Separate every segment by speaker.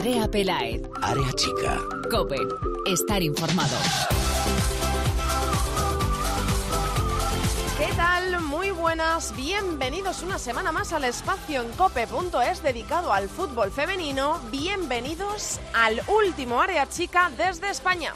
Speaker 1: Andrea Pelaez.
Speaker 2: Área chica.
Speaker 1: Cope. Estar informado.
Speaker 3: ¿Qué tal? Muy buenas, bienvenidos una semana más al espacio en cope.es dedicado al fútbol femenino. Bienvenidos al último área chica desde España.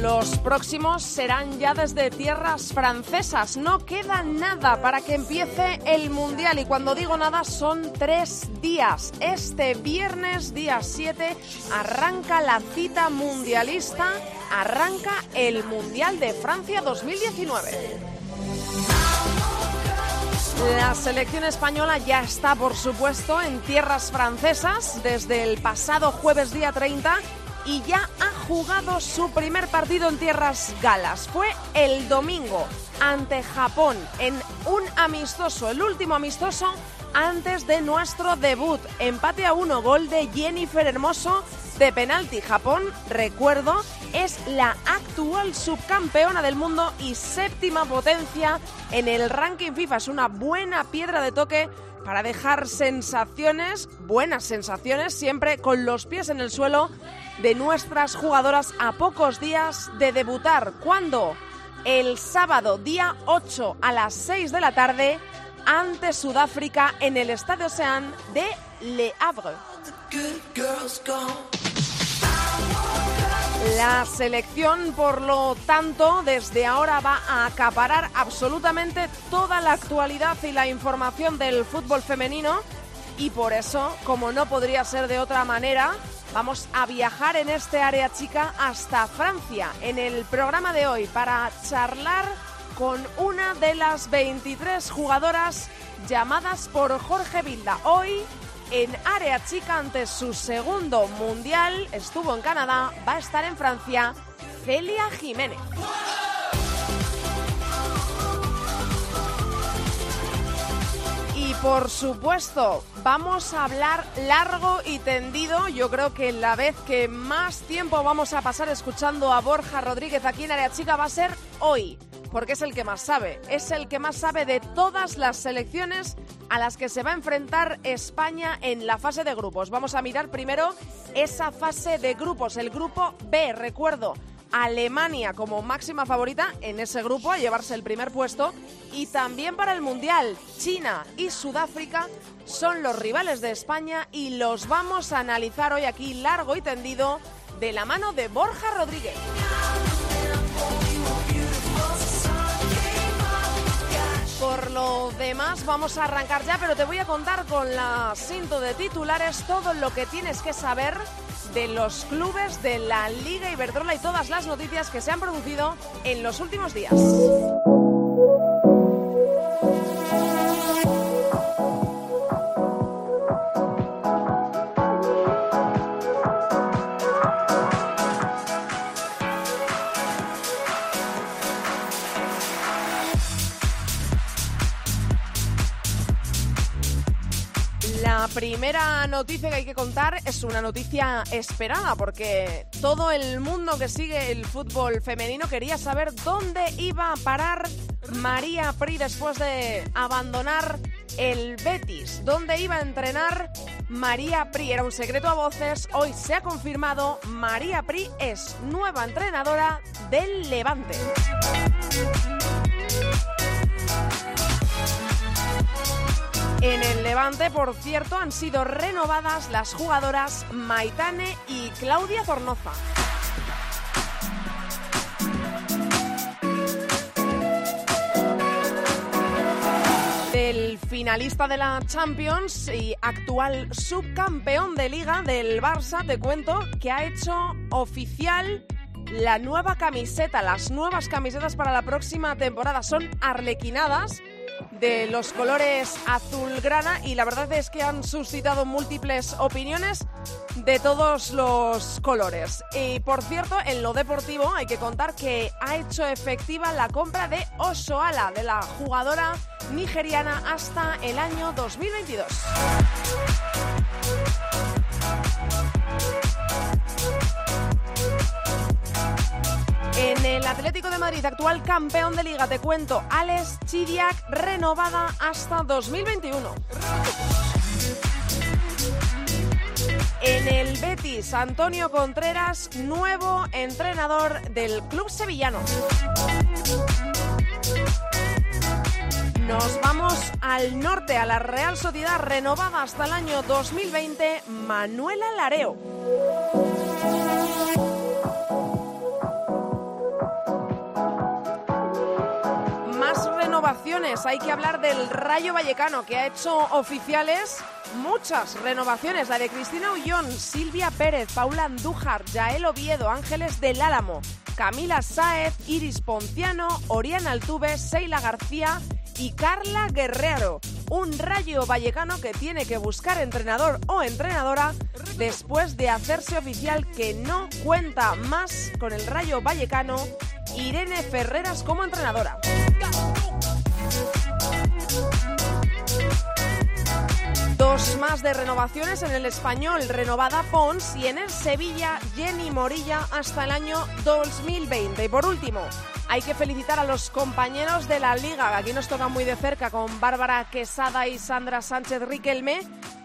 Speaker 3: Los próximos serán ya desde tierras francesas. No queda nada para que empiece el Mundial y cuando digo nada son tres días. Este viernes, día 7, arranca la cita mundialista, arranca el Mundial de Francia 2019. La selección española ya está, por supuesto, en tierras francesas desde el pasado jueves día 30 y ya ha jugado su primer partido en tierras galas. Fue el domingo ante Japón en un amistoso, el último amistoso antes de nuestro debut. Empate a uno, gol de Jennifer Hermoso de penalti. Japón, recuerdo, es la actual subcampeona del mundo y séptima potencia en el ranking FIFA. Es una buena piedra de toque para dejar sensaciones, buenas sensaciones, siempre con los pies en el suelo de nuestras jugadoras a pocos días de debutar. ¿Cuándo? El sábado, día 8 a las 6 de la tarde, ante Sudáfrica en el Estadio Ocean de Le Havre. La selección, por lo tanto, desde ahora va a acaparar absolutamente toda la actualidad y la información del fútbol femenino y por eso, como no podría ser de otra manera, Vamos a viajar en este área chica hasta Francia en el programa de hoy para charlar con una de las 23 jugadoras llamadas por Jorge Vilda. Hoy en área chica ante su segundo mundial, estuvo en Canadá, va a estar en Francia, Celia Jiménez. Por supuesto, vamos a hablar largo y tendido. Yo creo que la vez que más tiempo vamos a pasar escuchando a Borja Rodríguez aquí en Área Chica va a ser hoy, porque es el que más sabe. Es el que más sabe de todas las selecciones a las que se va a enfrentar España en la fase de grupos. Vamos a mirar primero esa fase de grupos, el grupo B, recuerdo. Alemania como máxima favorita en ese grupo a llevarse el primer puesto y también para el Mundial China y Sudáfrica son los rivales de España y los vamos a analizar hoy aquí largo y tendido de la mano de Borja Rodríguez. Por lo demás, vamos a arrancar ya, pero te voy a contar con la cinto de titulares todo lo que tienes que saber de los clubes de la Liga Iberdrola y todas las noticias que se han producido en los últimos días. Primera noticia que hay que contar es una noticia esperada porque todo el mundo que sigue el fútbol femenino quería saber dónde iba a parar María Pri después de abandonar el Betis. ¿Dónde iba a entrenar María Pri? Era un secreto a voces. Hoy se ha confirmado, María Pri es nueva entrenadora del Levante. En el Levante, por cierto, han sido renovadas las jugadoras Maitane y Claudia Zornoza. Del finalista de la Champions y actual subcampeón de liga del Barça, te cuento que ha hecho oficial la nueva camiseta, las nuevas camisetas para la próxima temporada. Son arlequinadas de los colores azulgrana y la verdad es que han suscitado múltiples opiniones de todos los colores. Y por cierto, en lo deportivo hay que contar que ha hecho efectiva la compra de Osoala, de la jugadora nigeriana, hasta el año 2022. En el Atlético de Madrid, actual campeón de liga, te cuento, Alex Chidiac renovada hasta 2021. En el Betis, Antonio Contreras, nuevo entrenador del club sevillano. Nos vamos al norte, a la Real Sociedad, renovada hasta el año 2020, Manuela Lareo. Hay que hablar del Rayo Vallecano, que ha hecho oficiales muchas renovaciones, la de Cristina Ullón, Silvia Pérez, Paula Andújar, Yael Oviedo, Ángeles del Álamo, Camila Sáez, Iris Ponciano, Oriana Altuve, Seila García y Carla Guerrero, un rayo vallecano que tiene que buscar entrenador o entrenadora después de hacerse oficial que no cuenta más con el rayo vallecano Irene Ferreras como entrenadora. Más de renovaciones en el español, renovada Pons y en el Sevilla, Jenny Morilla hasta el año 2020. Y por último, hay que felicitar a los compañeros de la liga, aquí nos toca muy de cerca con Bárbara Quesada y Sandra Sánchez Riquelme.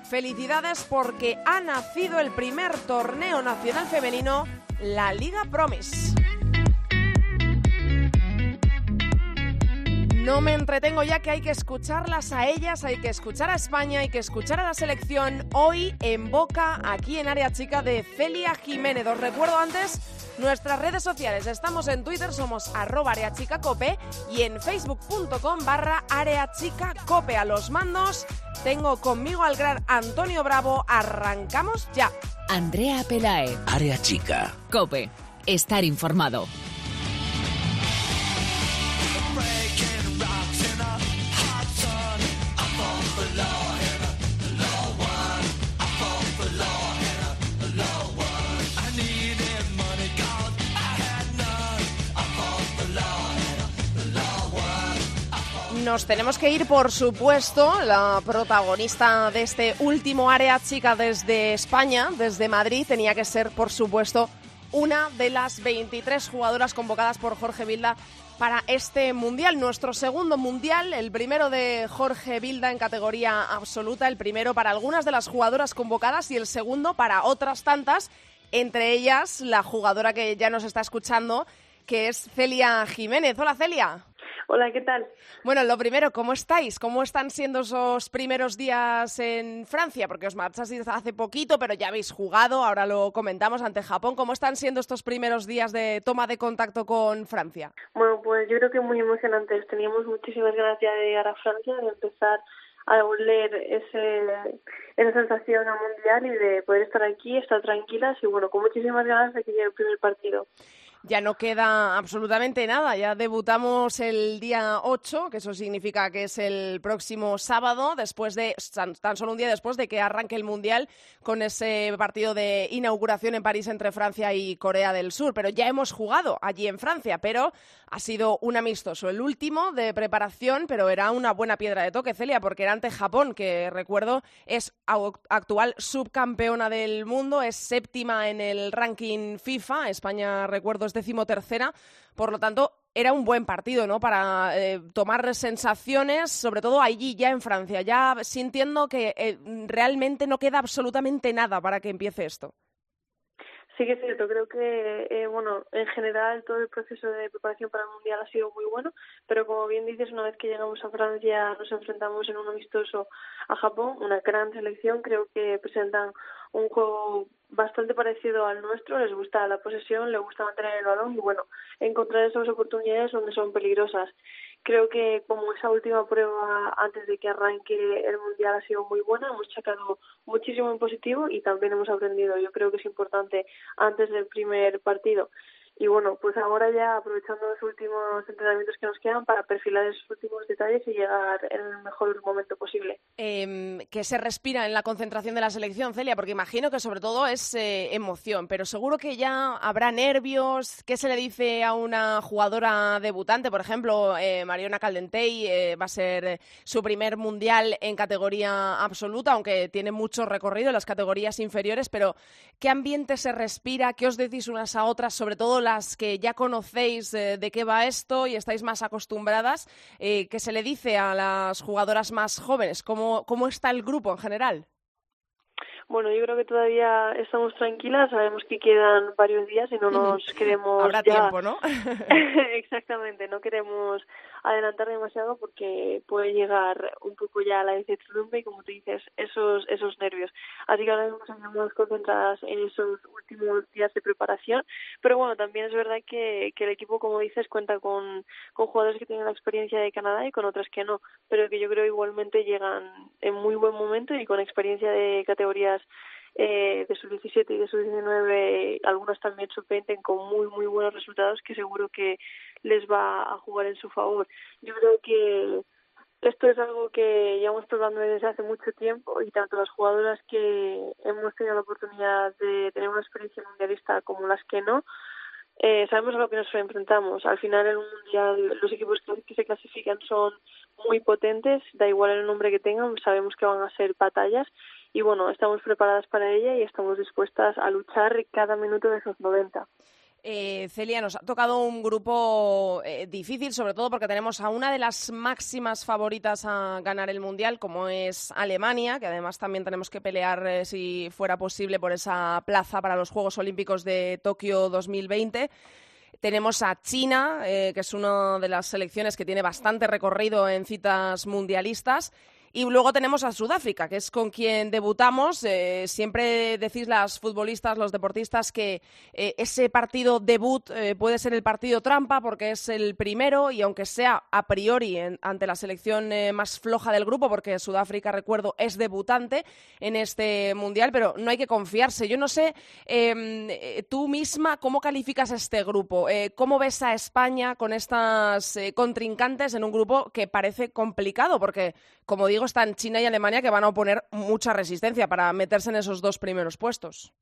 Speaker 3: Felicidades porque ha nacido el primer torneo nacional femenino, la Liga Promise. No me entretengo ya que hay que escucharlas a ellas, hay que escuchar a España, hay que escuchar a la selección hoy en boca, aquí en Área Chica de Celia Jiménez. Os recuerdo antes nuestras redes sociales. Estamos en Twitter, somos arroba areachicacope y en facebook.com barra areachicacope. A los mandos tengo conmigo al gran Antonio Bravo. Arrancamos ya.
Speaker 1: Andrea Pelae.
Speaker 2: Área Chica.
Speaker 1: Cope. Estar informado.
Speaker 3: Nos tenemos que ir, por supuesto, la protagonista de este último área chica desde España, desde Madrid, tenía que ser, por supuesto, una de las 23 jugadoras convocadas por Jorge Vilda para este mundial, nuestro segundo mundial, el primero de Jorge Vilda en categoría absoluta, el primero para algunas de las jugadoras convocadas y el segundo para otras tantas, entre ellas la jugadora que ya nos está escuchando, que es Celia Jiménez. Hola Celia.
Speaker 4: Hola, ¿qué tal?
Speaker 3: Bueno, lo primero, ¿cómo estáis? ¿Cómo están siendo esos primeros días en Francia? Porque os marchasteis hace poquito, pero ya habéis jugado, ahora lo comentamos ante Japón. ¿Cómo están siendo estos primeros días de toma de contacto con Francia?
Speaker 4: Bueno, pues yo creo que muy emocionantes. Teníamos muchísimas ganas ya de llegar a Francia, de empezar a oler ese, esa sensación a mundial y de poder estar aquí, estar tranquilas y bueno, con muchísimas ganas de que llegue el primer partido
Speaker 3: ya no queda absolutamente nada. Ya debutamos el día 8, que eso significa que es el próximo sábado, después de tan solo un día después de que arranque el Mundial con ese partido de inauguración en París entre Francia y Corea del Sur. Pero ya hemos jugado allí en Francia, pero ha sido un amistoso, el último de preparación, pero era una buena piedra de toque, Celia, porque era ante Japón, que recuerdo es actual subcampeona del mundo, es séptima en el ranking FIFA. España, recuerdo, decimotercera. Por lo tanto, era un buen partido, ¿no? Para eh, tomar sensaciones, sobre todo allí, ya en Francia, ya sintiendo que eh, realmente no queda absolutamente nada para que empiece esto.
Speaker 4: Sí que es cierto, creo que, eh, bueno, en general todo el proceso de preparación para el Mundial ha sido muy bueno, pero como bien dices, una vez que llegamos a Francia nos enfrentamos en un amistoso a Japón, una gran selección, creo que presentan un juego bastante parecido al nuestro, les gusta la posesión, les gusta mantener el balón y bueno, encontrar esas oportunidades donde son peligrosas creo que como esa última prueba antes de que arranque el mundial ha sido muy buena, hemos sacado muchísimo en positivo y también hemos aprendido. Yo creo que es importante antes del primer partido y bueno, pues ahora ya aprovechando los últimos entrenamientos que nos quedan para perfilar esos últimos detalles y llegar en el mejor momento posible.
Speaker 3: Eh, ¿Qué se respira en la concentración de la selección, Celia? Porque imagino que sobre todo es eh, emoción, pero seguro que ya habrá nervios. ¿Qué se le dice a una jugadora debutante? Por ejemplo, eh, Mariona Caldentey eh, va a ser su primer mundial en categoría absoluta, aunque tiene mucho recorrido en las categorías inferiores, pero ¿qué ambiente se respira? ¿Qué os decís unas a otras? Sobre todo las que ya conocéis eh, de qué va esto y estáis más acostumbradas, eh, ¿qué se le dice a las jugadoras más jóvenes? ¿Cómo, ¿Cómo está el grupo en general?
Speaker 4: Bueno, yo creo que todavía estamos tranquilas, sabemos que quedan varios días y no nos queremos.
Speaker 3: Habrá tiempo, ¿no?
Speaker 4: Exactamente, no queremos adelantar demasiado porque puede llegar un poco ya la incertidumbre y, como tú dices, esos esos nervios. Así que ahora mismo estamos concentradas en esos últimos días de preparación, pero bueno, también es verdad que, que el equipo, como dices, cuenta con, con jugadores que tienen la experiencia de Canadá y con otras que no, pero que yo creo igualmente llegan en muy buen momento y con experiencia de categorías eh, de sus 17 y de sus 19, algunos también sub con muy, muy buenos resultados que seguro que les va a jugar en su favor. Yo creo que esto es algo que llevamos probando desde hace mucho tiempo y tanto las jugadoras que hemos tenido la oportunidad de tener una experiencia mundialista como las que no, eh, sabemos a lo que nos enfrentamos. Al final en un mundial los equipos que se clasifican son muy potentes, da igual el nombre que tengan, sabemos que van a ser batallas y bueno, estamos preparadas para ella y estamos dispuestas a luchar cada minuto de esos 90.
Speaker 3: Eh, Celia, nos ha tocado un grupo eh, difícil, sobre todo porque tenemos a una de las máximas favoritas a ganar el Mundial, como es Alemania, que además también tenemos que pelear, eh, si fuera posible, por esa plaza para los Juegos Olímpicos de Tokio 2020. Tenemos a China, que es una de las selecciones que tiene bastante recorrido en citas mundialistas. Y luego tenemos a Sudáfrica, que es con quien debutamos. Eh, siempre decís las futbolistas, los deportistas, que eh, ese partido debut eh, puede ser el partido trampa porque es el primero y aunque sea a priori ante la selección más floja del grupo, porque Sudáfrica, recuerdo, es debutante en este mundial, pero no hay que confiarse. Yo no sé em, tú misma cómo calificas este grupo, cómo ves a España con estas contrincantes en un grupo que parece complicado, porque como digo, están China y Alemania que van a oponer mucha resistencia para meterse en esos dos primeros puestos.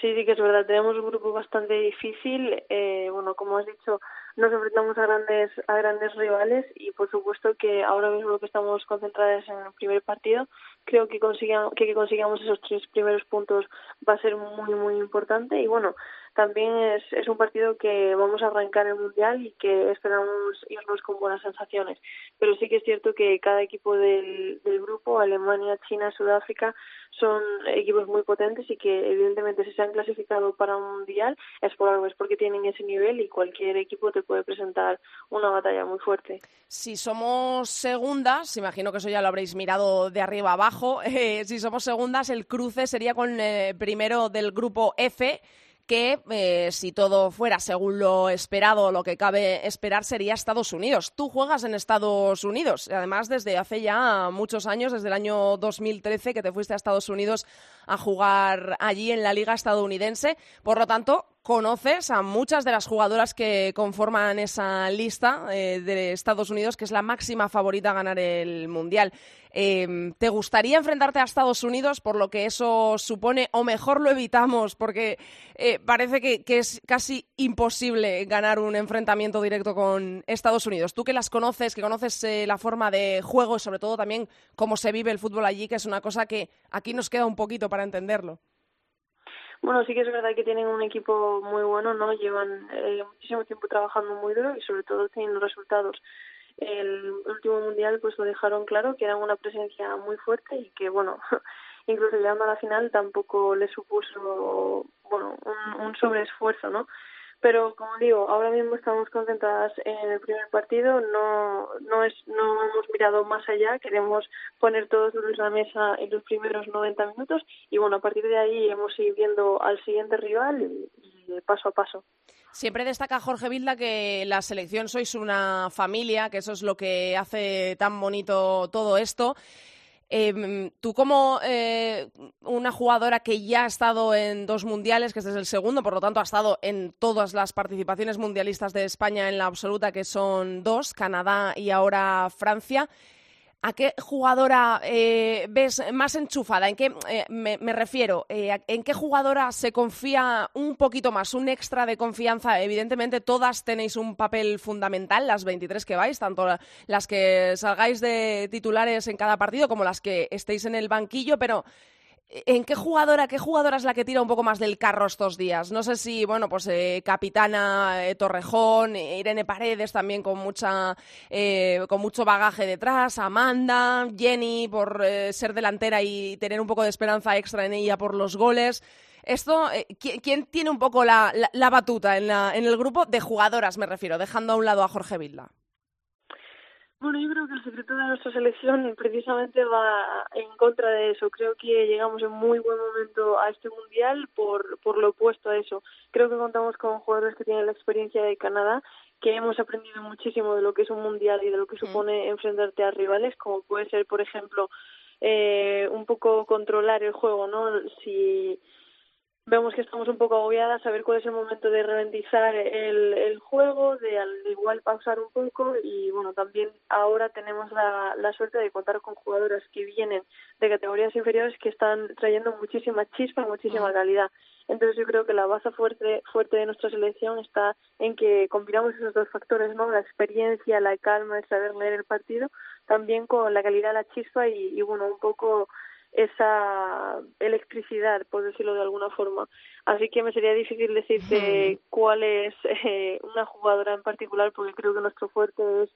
Speaker 4: Sí, sí que es verdad. Tenemos un grupo bastante difícil. Eh, bueno, como has dicho, nos enfrentamos a grandes a grandes rivales y por supuesto que ahora mismo lo que estamos concentradas en el primer partido creo que consigamos que, que consigamos esos tres primeros puntos va a ser muy muy importante y bueno también es, es un partido que vamos a arrancar el mundial y que esperamos irnos con buenas sensaciones pero sí que es cierto que cada equipo del, grupo Alemania China Sudáfrica son equipos muy potentes y que evidentemente si se han clasificado para un mundial es por algo es porque tienen ese nivel y cualquier equipo te puede presentar una batalla muy fuerte.
Speaker 3: Si somos segundas, imagino que eso ya lo habréis mirado de arriba abajo, eh, si somos segundas, el cruce sería con el eh, primero del grupo F que eh, si todo fuera según lo esperado, lo que cabe esperar sería Estados Unidos. Tú juegas en Estados Unidos, además desde hace ya muchos años, desde el año 2013 que te fuiste a Estados Unidos a jugar allí en la liga estadounidense. Por lo tanto, conoces a muchas de las jugadoras que conforman esa lista eh, de Estados Unidos, que es la máxima favorita a ganar el Mundial. Em, ¿Te gustaría enfrentarte a Estados Unidos por lo que eso supone, o mejor lo evitamos, porque eh, parece que, es casi imposible ganar un enfrentamiento directo con Estados Unidos? Tú que las conoces, que conoces eh, la forma de juego y sobre todo también cómo se vive el fútbol allí, que es una cosa que aquí nos queda un poquito para entenderlo.
Speaker 4: Bueno, sí que es verdad que tienen un equipo muy bueno, ¿no? Llevan eh, muchísimo tiempo trabajando muy duro y sobre todo teniendo resultados. El último mundial pues lo dejaron claro que eran una presencia muy fuerte y que bueno, incluso llegando a la final tampoco le supuso bueno un sobreesfuerzo, ¿no? Pero como digo ahora mismo estamos concentradas en el primer partido no no es no hemos mirado más allá queremos poner todos sobre la mesa en los primeros 90 minutos y bueno a partir de ahí hemos ido viendo al siguiente rival y, y paso a paso
Speaker 3: Siempre destaca Jorge Vilda que la selección sois una familia, que eso es lo que hace tan bonito todo esto. Em, tú como eh, una jugadora que ya ha estado en dos mundiales, que este es el segundo, por lo tanto ha estado en todas las participaciones mundialistas de España en la absoluta, que son dos, Canadá y ahora Francia. ¿A qué jugadora eh, ves más enchufada? ¿En qué eh, me, refiero? Eh, ¿En qué jugadora se confía un poquito más, un extra de confianza? Evidentemente, todas tenéis un papel fundamental, las 23 que vais, tanto las que salgáis de titulares en cada partido como las que estéis en el banquillo, pero ¿En qué jugadora, qué jugadora es la que tira un poco más del carro estos días? No sé si, bueno, pues eh, capitana eh, Torrejón, Irene Paredes también con mucha, eh, con mucho bagaje detrás, Amanda, Jenny por ser delantera y tener un poco de esperanza extra en ella por los goles. Esto, ¿quién, tiene un poco la, batuta en, en el grupo de jugadoras, me refiero, dejando a un lado a Jorge Vilda?
Speaker 4: Bueno, yo creo que el secreto de nuestra selección precisamente va en contra de eso. Creo que llegamos en muy buen momento a este mundial por, por lo opuesto a eso. Creo que contamos con jugadores que tienen la experiencia de Canadá, que hemos aprendido muchísimo de lo que es un mundial y de lo que supone enfrentarte a rivales, como puede ser, por ejemplo, eh, un poco controlar el juego, ¿no? Si vemos que estamos un poco agobiadas, saber cuál es el momento de ralentizar el, el juego, de al igual pausar un poco y bueno, también ahora tenemos la, la suerte de contar con jugadoras que vienen de categorías inferiores que están trayendo muchísima chispa, muchísima calidad. Entonces yo creo que la base fuerte, fuerte de nuestra selección está en que combinamos esos dos factores, ¿no? La experiencia, la calma, el saber leer el partido, también con la calidad, la chispa y, y bueno, un poco esa electricidad, por decirlo de alguna forma. Así que me sería difícil decirte cuál es eh, una jugadora en particular, porque creo que nuestro fuerte es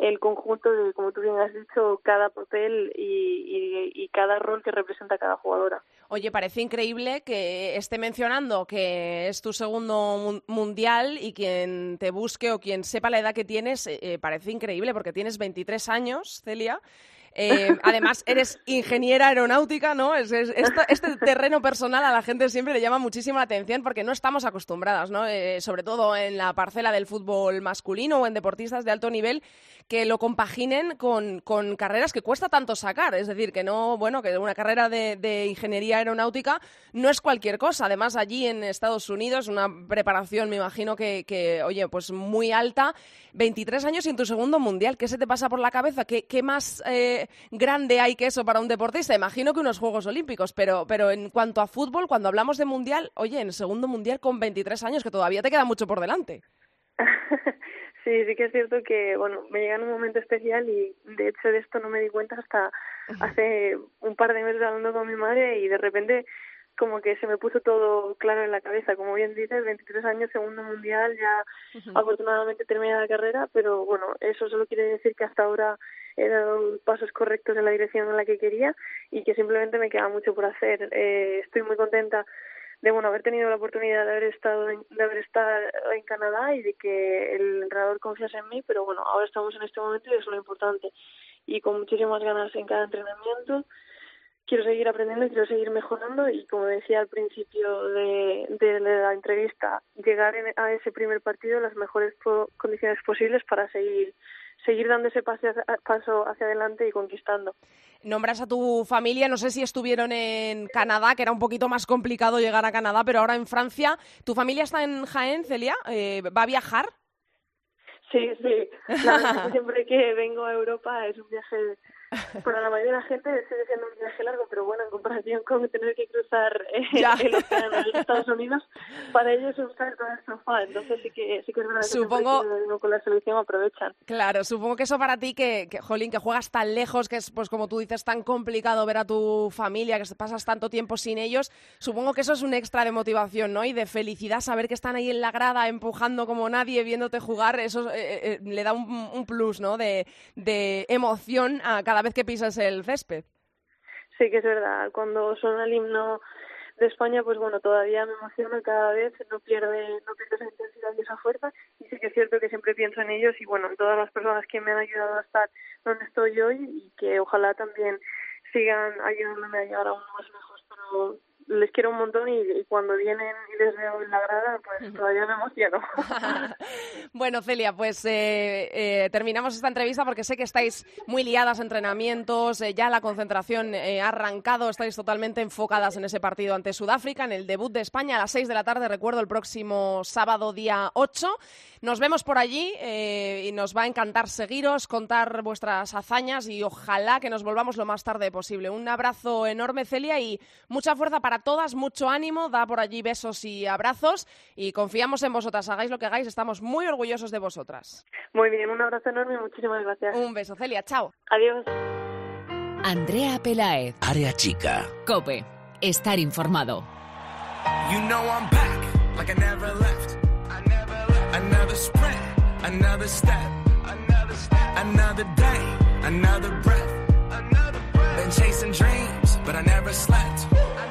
Speaker 4: el conjunto de, como tú bien has dicho, cada papel y, y, cada rol que representa cada jugadora.
Speaker 3: Oye, parece increíble que esté mencionando que es tu segundo mundial y quien te busque o quien sepa la edad que tienes, eh, eh, parece increíble porque tienes 23 años, Celia. Eh, además, eres ingeniera aeronáutica, ¿no? Es, este terreno personal a la gente siempre le llama muchísima atención porque no estamos acostumbradas, ¿no? Eh, sobre todo en la parcela del fútbol masculino o en deportistas de alto nivel que lo compaginen con, carreras que cuesta tanto sacar. Es decir, que no, bueno, que una carrera de, ingeniería aeronáutica no es cualquier cosa. Además, allí en Estados Unidos, una preparación, me imagino que, oye, pues muy alta. 23 años y en tu segundo mundial. ¿Qué se te pasa por la cabeza? ¿Qué, qué más eh, grande hay que eso para un deportista? Imagino que unos Juegos Olímpicos, pero, pero en cuanto a fútbol, cuando hablamos de mundial, oye, en segundo mundial con 23 años, que todavía te queda mucho por delante.
Speaker 4: Sí, sí que es cierto que, bueno, me llega en un momento especial y de hecho de esto no me di cuenta hasta hace un par de meses hablando con mi madre y de repente como que se me puso todo claro en la cabeza. Como bien dices, 23 años, segundo mundial, ya afortunadamente terminé la carrera, pero bueno, eso solo quiere decir que hasta ahora he dado pasos correctos en la dirección en la que quería y que simplemente me queda mucho por hacer. Eh, estoy muy contenta de bueno haber tenido la oportunidad de haber estado en, de haber estado en Canadá y de que el entrenador confiase en mí pero bueno ahora estamos en este momento y eso es lo importante y con muchísimas ganas en cada entrenamiento quiero seguir aprendiendo quiero seguir mejorando y como decía al principio de, de la entrevista, llegar a ese primer partido en las mejores condiciones posibles para seguir seguir dando ese paso hacia, paso hacia adelante y conquistando.
Speaker 3: Nombras a tu familia, no sé si estuvieron en Canadá, que era un poquito más complicado llegar a Canadá, pero ahora en Francia. ¿Tu familia está en Jaén, Celia? Eh, ¿Va a viajar?
Speaker 4: Sí, sí. siempre que vengo a Europa es un viaje para la mayoría de la gente sigue siendo un viaje largo, pero bueno, en comparación con tener que cruzar eh, el océano en Estados Unidos, para ellos es un salto de sofá, entonces sí que, sí que es verdad supongo, que con la selección aprovechan.
Speaker 3: Claro, supongo que eso para ti, que, que, Jolín, que juegas tan lejos, que es, pues como tú dices, tan complicado ver a tu familia, que pasas tanto tiempo sin ellos, supongo que eso es un extra de motivación, ¿no? Y de felicidad, saber que están ahí en la grada empujando como nadie, viéndote jugar, eso eh, eh, le da un, un plus, ¿no? De, de emoción a cada vez que pisas el césped.
Speaker 4: Sí, que es verdad. Cuando suena el himno de España, pues bueno, todavía me emociona cada vez, no pierde, no pierde esa intensidad y esa fuerza. Y sí que es cierto que siempre pienso en ellos y bueno, en todas las personas que me han ayudado a estar donde estoy hoy y que ojalá también sigan ayudándome a llegar aún más lejos. Pero les quiero un montón y, cuando vienen y les veo en la grada, pues todavía me emociono.
Speaker 3: bueno, Celia, pues eh, eh, terminamos esta entrevista porque sé que estáis muy liadas a entrenamientos, eh, ya la concentración ha arrancado, estáis totalmente enfocadas en ese partido ante Sudáfrica, en el debut de España a las 6 de la tarde, recuerdo, el próximo sábado día 8. Nos vemos por allí y nos va a encantar seguiros, contar vuestras hazañas y ojalá que nos volvamos lo más tarde posible. Un abrazo enorme, Celia, y mucha fuerza para todas, mucho ánimo, da por allí besos y abrazos y confiamos en vosotras, hagáis lo que hagáis, estamos muy orgullosos de vosotras.
Speaker 4: Muy bien, un abrazo enorme y muchísimas gracias.
Speaker 3: Un beso, Celia, chao.
Speaker 4: Adiós.
Speaker 1: Andrea Pelaez.
Speaker 2: Área chica.
Speaker 1: Cope. estar informado.
Speaker 2: You know I'm back, like I never left. I never left. Another sprint, another step, another step, another day, another breath, another breath. Been chasing dreams, but I never slept. I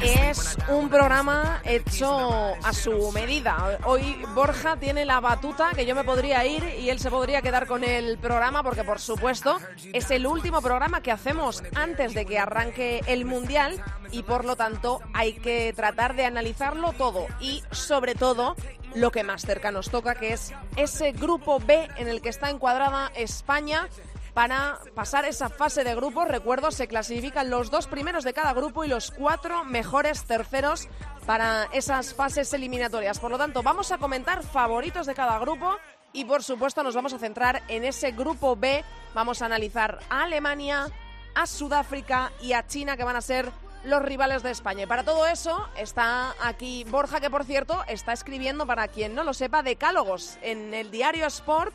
Speaker 3: Es un programa hecho a su medida. Hoy Borja tiene la batuta que yo me podría ir y él se podría quedar con el programa porque, por supuesto, es el último programa que hacemos antes de que arranque el Mundial y, por lo tanto, hay que tratar de analizarlo todo y, sobre todo, lo que más cerca nos toca, que es ese grupo B en el que está encuadrada España para pasar esa fase de grupos. Recuerdo, se clasifican los dos primeros de cada grupo y los cuatro mejores terceros para esas fases eliminatorias. Por lo tanto, vamos a comentar favoritos de cada grupo y, por supuesto, nos vamos a centrar en ese grupo B. Vamos a analizar a Alemania, a Sudáfrica y a China, que van a ser los rivales de España. Y para todo eso está aquí Borja, que por cierto está escribiendo, para quien no lo sepa, decálogos en el diario Sport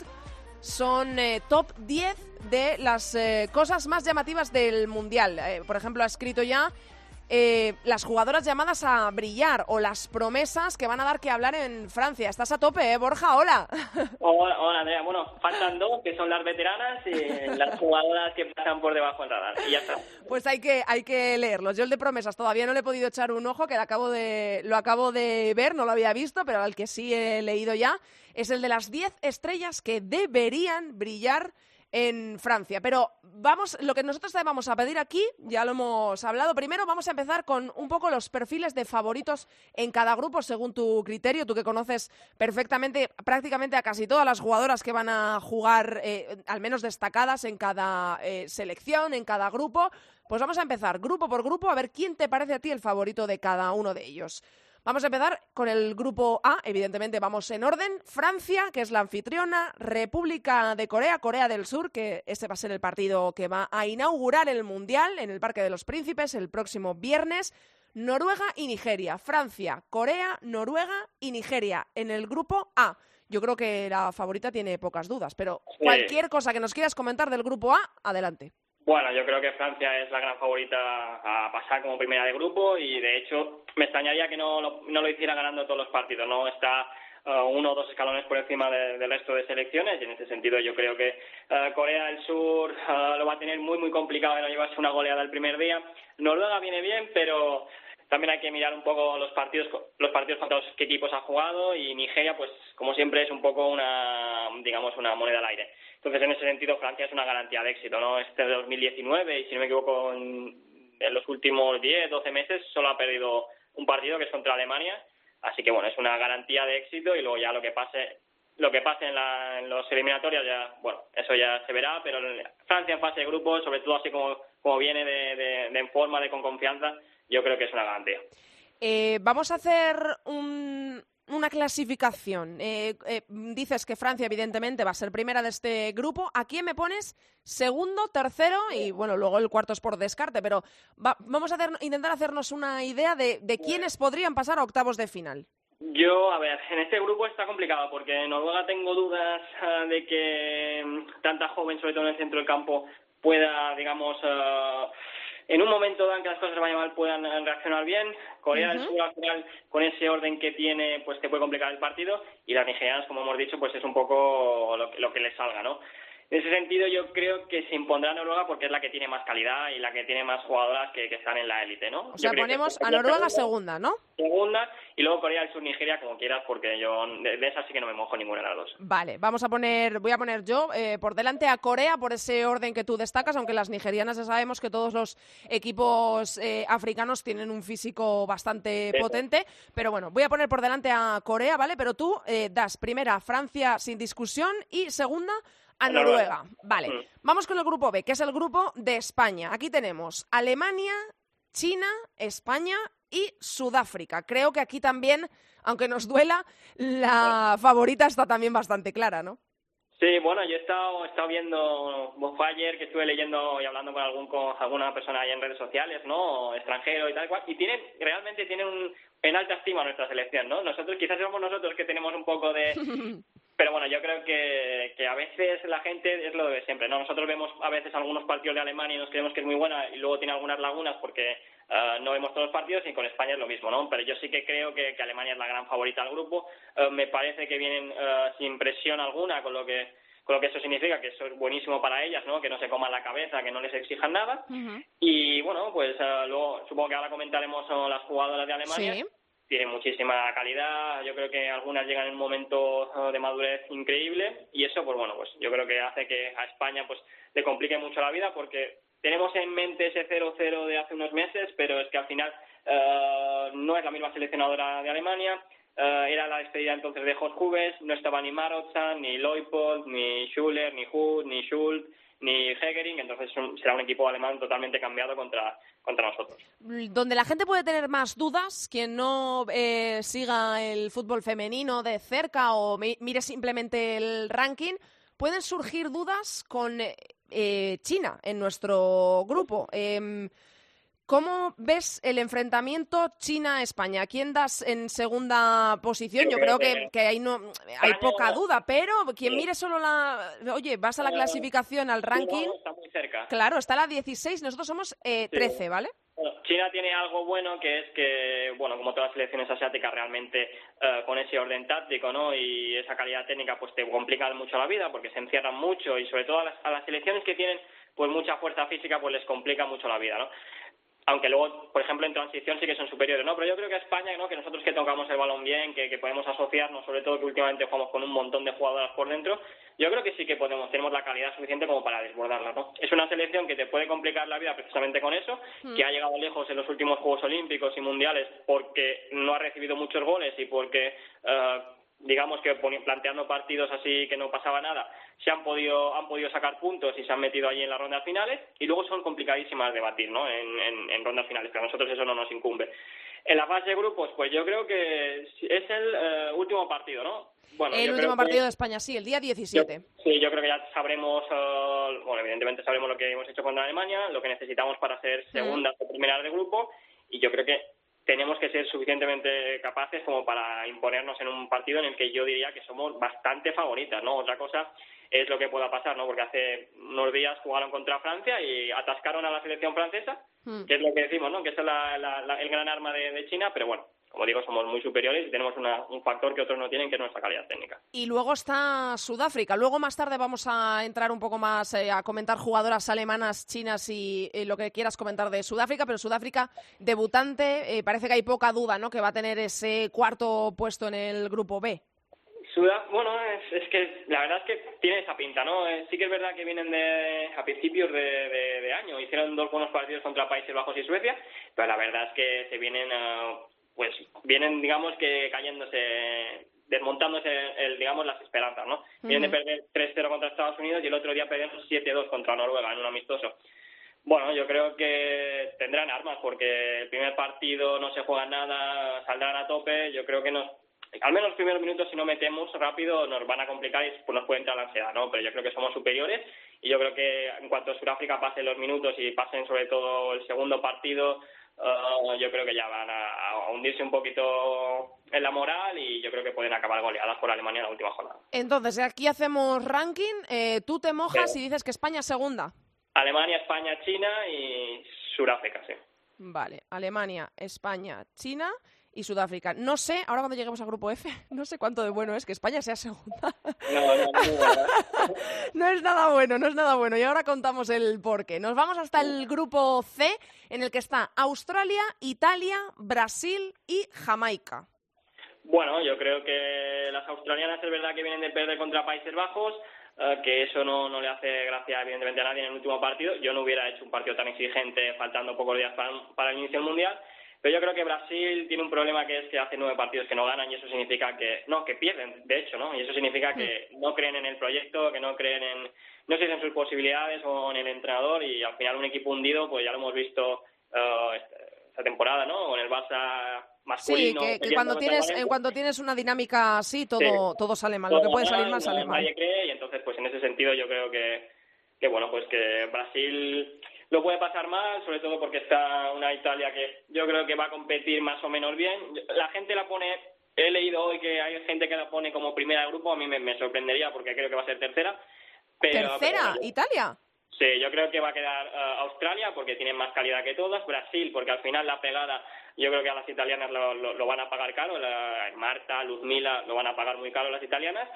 Speaker 3: son eh, top 10 de las eh, cosas más llamativas del Mundial. Eh, por ejemplo, ha escrito ya eh, las jugadoras llamadas a brillar o las promesas que van a dar que hablar en Francia. Estás a tope, ¿eh, Borja? Hola.
Speaker 5: Hola, hola, Andrea. Bueno, faltan dos, que son las veteranas y las jugadoras que pasan por debajo del radar. Y ya está.
Speaker 3: Pues hay que, hay que leerlos. Yo el de promesas todavía no le he podido echar un ojo, que lo acabo, de, lo acabo de ver, no lo había visto, pero al que sí he leído ya, es el de las 10 estrellas que deberían brillar en Francia. Pero vamos, lo que nosotros te vamos a pedir aquí, ya lo hemos hablado. Primero vamos a empezar con un poco los perfiles de favoritos en cada grupo, según tu criterio. Tú que conoces perfectamente prácticamente a casi todas las jugadoras que van a jugar, eh, al menos destacadas en cada eh, selección, en cada grupo. Pues vamos a empezar grupo por grupo a ver quién te parece a ti el favorito de cada uno de ellos. Vamos a empezar con el grupo A, evidentemente vamos en orden. Francia, que es la anfitriona, República de Corea, Corea del Sur, que este va a ser el partido que va a inaugurar el Mundial en el Parque de los Príncipes el próximo viernes. Noruega y Nigeria. Francia, Corea, Noruega y Nigeria en el grupo A. Yo creo que la favorita tiene pocas dudas, pero
Speaker 5: Sí.
Speaker 3: cualquier cosa que nos quieras comentar del grupo A, adelante.
Speaker 5: Bueno, yo creo que Francia es la gran favorita a pasar como primera de grupo y de hecho me extrañaría que no lo, no lo hiciera ganando todos los partidos. No está eh, uno o dos escalones por encima de- del resto de selecciones y en ese sentido yo creo que eh, Corea del Sur eh, lo va a tener muy muy complicado de no llevarse una goleada el primer día. Noruega viene bien, pero también hay que mirar un poco los partidos los partidos contra los que equipos ha jugado y Nigeria pues como siempre es un poco una digamos una moneda al aire. Entonces, en ese sentido, Francia es una garantía de éxito, ¿no? Este de 2019, y si no me equivoco, en, los últimos 10, 12 meses solo ha perdido un partido que es contra Alemania. Así que, bueno, es una garantía de éxito y luego ya lo que pase lo que pase en, la, en los eliminatorios ya, bueno, eso ya se verá, pero Francia en fase de grupo, sobre todo así como, como viene de, de, de en forma, de con confianza, yo creo que es una garantía.
Speaker 3: Eh, vamos a hacer un- una clasificación. Eh, eh, dices que Francia, evidentemente, va a ser primera de este grupo. ¿A quién me pones? Segundo, tercero y, bueno, luego el cuarto es por descarte, pero va- vamos a hacer, intentar hacernos una idea de, de quiénes podrían pasar a octavos de final.
Speaker 5: Yo, a ver, en este grupo está complicado porque en Noruega tengo dudas ah, de que mm, tanta joven, sobre todo en el centro del campo, pueda, digamos, ah, en un momento dado en que las cosas vayan mal, puedan eh, reaccionar bien. Corea del Sur, al final, con ese orden que tiene, pues te puede complicar el partido. Y las nigerianas, como hemos dicho, pues es un poco lo, que- lo que les salga, ¿no? En ese sentido, yo creo que se impondrá Noruega porque es la que tiene más calidad y la que tiene más jugadoras que, que están en la élite, ¿no?
Speaker 3: O sea,
Speaker 5: Yo que
Speaker 3: ponemos a Noruega
Speaker 5: segunda
Speaker 3: segunda, ¿no?
Speaker 5: segunda y luego Corea del Sur Nigeria como quieras porque yo de, de esas sí que no me mojo ninguna de las dos
Speaker 3: Vale, vamos a poner, voy a poner yo eh, por delante a Corea por ese orden que tú destacas, aunque las nigerianas ya sabemos que todos los equipos eh, africanos tienen un físico bastante
Speaker 5: Sí.
Speaker 3: potente, pero bueno, voy a poner por delante a Corea, ¿vale? Pero tú eh, das primera a Francia sin discusión y segunda a
Speaker 5: Noruega.
Speaker 3: Vale,
Speaker 5: Mm.
Speaker 3: vamos con el grupo B, que es el grupo de España. Aquí tenemos Alemania, China, España y Sudáfrica. Creo que aquí también, aunque nos duela, la favorita está también bastante clara, ¿no?
Speaker 5: sí bueno yo he estado, he estado viendo fue ayer que estuve leyendo y hablando con algún con alguna persona ahí en redes sociales no extranjero y tal cual y tienen realmente tienen un, en alta estima nuestra selección no nosotros quizás somos nosotros que tenemos un poco de pero bueno yo creo que, que a veces la gente es lo de siempre, ¿no? Nosotros vemos a veces algunos partidos de Alemania y nos creemos que es muy buena y luego tiene algunas lagunas porque eh, no vemos todos los partidos y con España es lo mismo, ¿no? Pero yo sí que creo que, Alemania es la gran favorita del grupo. Eh, me parece que vienen eh, sin presión alguna con lo que con lo que eso significa que eso es buenísimo para ellas, ¿no? Que no se coman la cabeza, que no les exijan nada. Y bueno, pues luego supongo que ahora comentaremos las jugadoras de Alemania. Tienen muchísima calidad, yo creo que algunas llegan en un momento de madurez increíble y eso, pues bueno, pues yo creo que hace que a España pues le complique mucho la vida porque tenemos en mente ese 0-0 de hace unos meses, pero es que al final uh, no es la misma seleccionadora de Alemania. Uh, era la despedida entonces de Jorge Hubes, no estaba ni Marotzan, ni Leupold, ni Schuller, ni Hut, ni Schultz, ni Hegering, entonces será un equipo alemán totalmente cambiado contra, contra nosotros.
Speaker 3: Donde la gente puede tener más dudas, quien no eh, siga el fútbol femenino de cerca o mire simplemente el ranking, pueden surgir dudas con eh, China en nuestro grupo. Em, ¿Cómo ves el enfrentamiento China-España? ¿Quién das en segunda posición? Yo, creo que, ahí no hay poca duda, pero quien mire solo la... Oye, vas a la clasificación, al ranking...
Speaker 5: Está muy cerca.
Speaker 3: Claro, está la 16, nosotros somos eh, 13, ¿vale?
Speaker 5: China tiene algo bueno que es que, bueno, como todas las selecciones asiáticas, realmente eh, con ese orden táctico, ¿no? Y esa calidad técnica, pues te complican mucho la vida porque se encierran mucho y sobre todo a las, a las selecciones que tienen pues mucha fuerza física, pues les complica mucho la vida, ¿no? Aunque luego, por ejemplo, en transición sí que son superiores, ¿no? Pero yo creo que a España, ¿no? Que nosotros que tocamos el balón bien, que, que podemos asociarnos, sobre todo que últimamente jugamos con un montón de jugadoras por dentro, yo creo que sí que podemos, tenemos la calidad suficiente como para desbordarla, ¿no? Es una selección que te puede complicar la vida precisamente con eso, hmm. que ha llegado lejos en los últimos Juegos Olímpicos y Mundiales porque no ha recibido muchos goles y porque... Uh, digamos que planteando partidos así que no pasaba nada, se han podido, han podido sacar puntos y se han metido allí en las rondas finales y luego son complicadísimas de batir ¿no? en, en, rondas finales, pero a nosotros eso no nos incumbe. En la fase de grupos, pues yo creo que es el eh, último partido, ¿no?
Speaker 3: Bueno, el último partido de España, sí, el día 17.
Speaker 5: sí, yo creo que ya sabremos, eh, bueno, evidentemente sabremos lo que hemos hecho contra Alemania, lo que necesitamos para ser segunda o primera de grupo, y yo creo que tenemos que ser suficientemente capaces como para imponernos en un partido en el que yo diría que somos bastante favoritas, ¿no? Otra cosa es lo que pueda pasar, ¿no? Porque hace unos días jugaron contra Francia y atascaron a la selección francesa, hmm. que es lo que decimos, ¿no? Que es el gran arma de China, pero bueno, como digo, somos muy superiores y tenemos un factor que otros no tienen, que es nuestra calidad técnica.
Speaker 3: Y luego está Sudáfrica. Luego más tarde vamos a entrar un poco más eh, a comentar jugadoras alemanas, chinas y, lo que quieras comentar de Sudáfrica, pero Sudáfrica, debutante, eh, parece que hay poca duda, ¿no? Que va a tener ese cuarto puesto en el grupo B.
Speaker 5: bueno, es, que la verdad es que tiene esa pinta, ¿no? Eh, sí que es verdad que vienen de, a principios de, año, hicieron dos buenos partidos contra Países Bajos y Suecia, pero la verdad es que se vienen pues vienen, digamos, que cayéndose, desmontándose, el, digamos, las esperanzas, ¿no? Vienen de perder 3-0 contra Estados Unidos y el otro día perdieron 7-2 contra Noruega en un amistoso. Bueno, yo creo que tendrán armas porque el primer partido no se juega nada, saldrán a tope. Yo creo que nos, al menos los primeros minutos, si no metemos rápido, nos van a complicar y pues nos puede entrar la ansiedad, ¿no? Pero yo creo que somos superiores y yo creo que en cuanto Sudáfrica pase los minutos y pasen sobre todo el segundo partido, uh, yo creo que ya van a, hundirse un poquito en la moral y yo creo que pueden acabar goleadas por Alemania en la última jornada.
Speaker 3: Entonces, aquí hacemos ranking, eh, tú te mojas y dices que España es segunda.
Speaker 5: Alemania, España, China y Sudáfrica, sí.
Speaker 3: Vale, Alemania, España, China y Sudáfrica. No sé, ahora cuando lleguemos al grupo F, no sé cuánto de bueno es que España sea segunda.
Speaker 5: No, no, no,
Speaker 3: no es nada bueno, no es nada bueno. Y ahora contamos el porqué. Nos vamos hasta el grupo C, en el que está Australia, Italia, Brasil y Jamaica.
Speaker 5: Bueno, yo creo que las australianas es verdad que vienen de perder contra Países Bajos, eh, que eso no, no le hace gracia evidentemente a nadie en el último partido. Yo no hubiera hecho un partido tan exigente faltando pocos días para, para el inicio del Mundial. Pero yo creo que Brasil tiene un problema que es que hace nueve partidos que no ganan y eso significa que, no, que pierden, de hecho, ¿no? Y eso significa que mm. no creen en el proyecto, que no creen en, no sé si en sus posibilidades o en el entrenador y al final un equipo hundido, pues ya lo hemos visto uh, esta temporada, ¿no? Con el Barça masculino.
Speaker 3: Sí, que, cuando tienes cuando tienes una dinámica así, todo, todo sale mal. lo que puede salir mal, sale mal.
Speaker 5: Nadie cree y entonces, pues en ese sentido yo creo que, que bueno, pues que Brasil lo puede pasar mal, sobre todo porque está una Italia que yo creo que va a competir más o menos bien. La gente la pone he leído hoy que hay gente que la pone como primera de grupo, a mí me, sorprendería porque creo que va a ser tercera.
Speaker 3: ¿Tercera? ¿Italia?
Speaker 5: Sí, yo creo que va a quedar eh, Australia porque tiene más calidad que todas, Brasil porque al final la pegada yo creo que a las italianas lo, van a pagar caro, Marta, Luzmila lo van a pagar muy caro las italianas.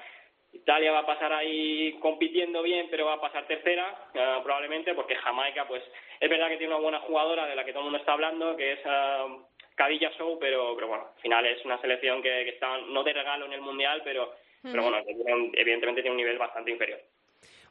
Speaker 5: Italia va a pasar ahí compitiendo bien, pero va a pasar tercera eh, probablemente porque Jamaica, pues es verdad que tiene una buena jugadora de la que todo el mundo está hablando, que es Cadilla Show, pero, pero bueno, al final es una selección que, está no de regalo en el mundial, pero, pero bueno, evidentemente tiene un nivel bastante inferior.